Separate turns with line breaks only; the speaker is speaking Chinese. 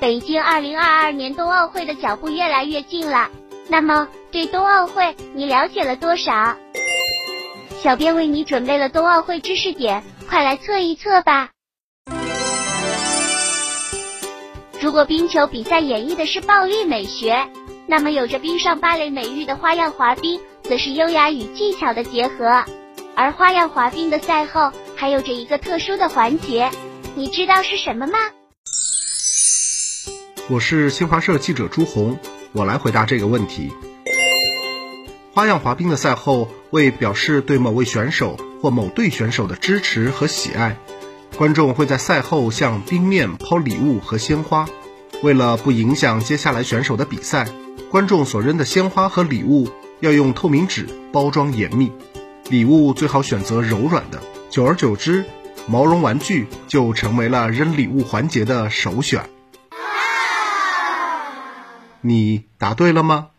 北京二零二二年冬奥会的脚步越来越近了，那么对冬奥会你了解了多少？小编为你准备了冬奥会知识点，快来测一测吧。如果冰球比赛演绎的是暴力美学，那么有着冰上芭蕾美誉的花样滑冰，则是优雅与技巧的结合。而花样滑冰的赛后，还有着一个特殊的环节，你知道是什么吗？
我是新华社记者朱红，我来回答这个问题。花样滑冰的赛后，为表示对某位选手或某队选手的支持和喜爱。观众会在赛后向冰面抛礼物和鲜花，为了不影响接下来选手的比赛，观众所扔的鲜花和礼物要用透明纸包装严密，礼物最好选择柔软的。久而久之，毛绒玩具就成为了扔礼物环节的首选。你答对了吗？